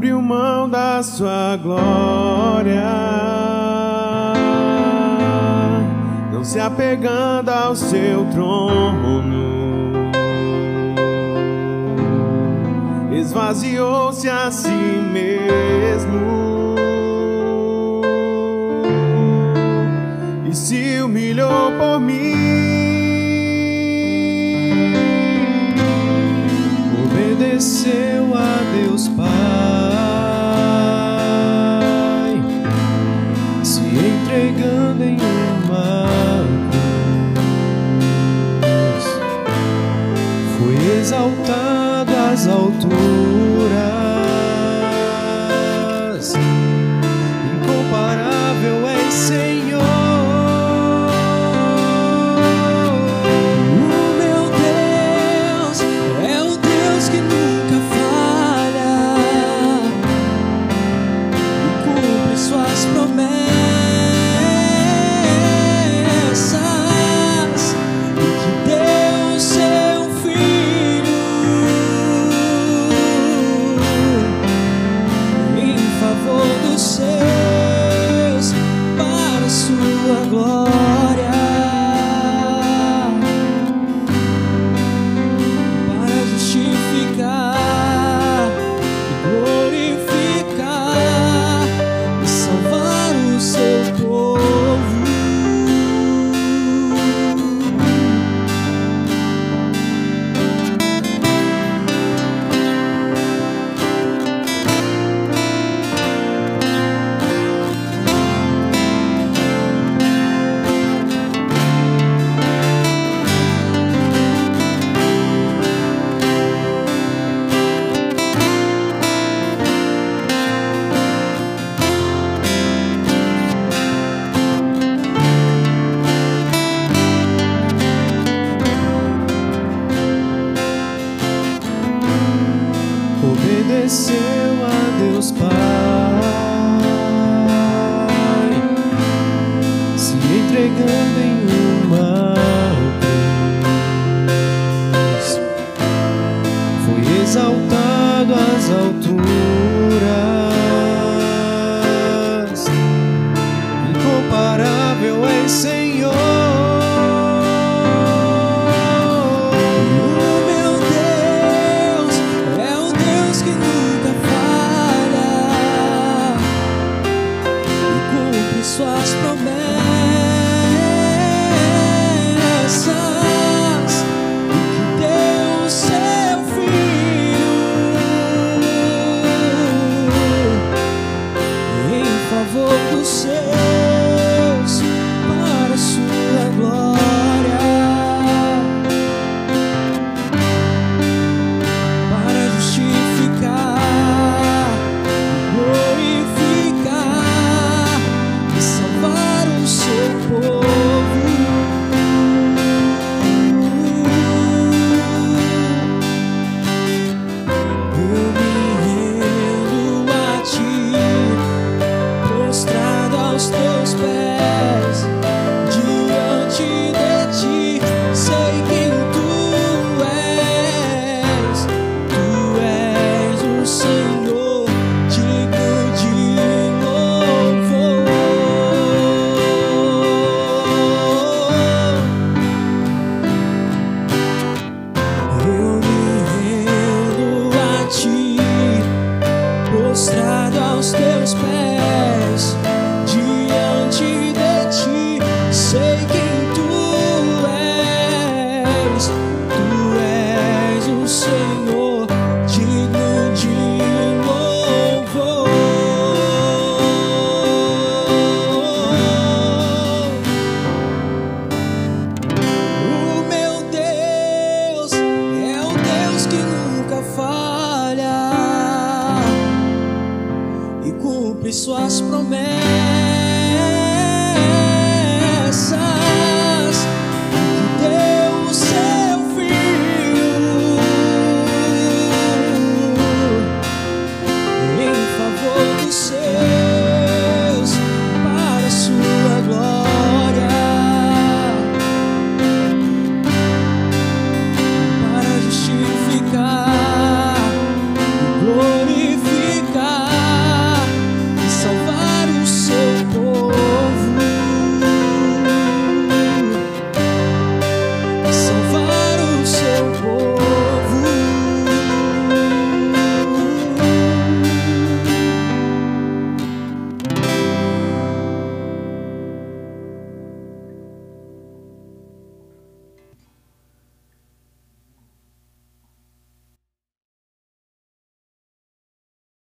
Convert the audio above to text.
abriu mão da sua glória, não se apegando ao seu trono. Esvaziou-se a si mesmo e se humilhou por mim. Obedecer. exaltado às alturas. suas promessas. still space. suas promessas.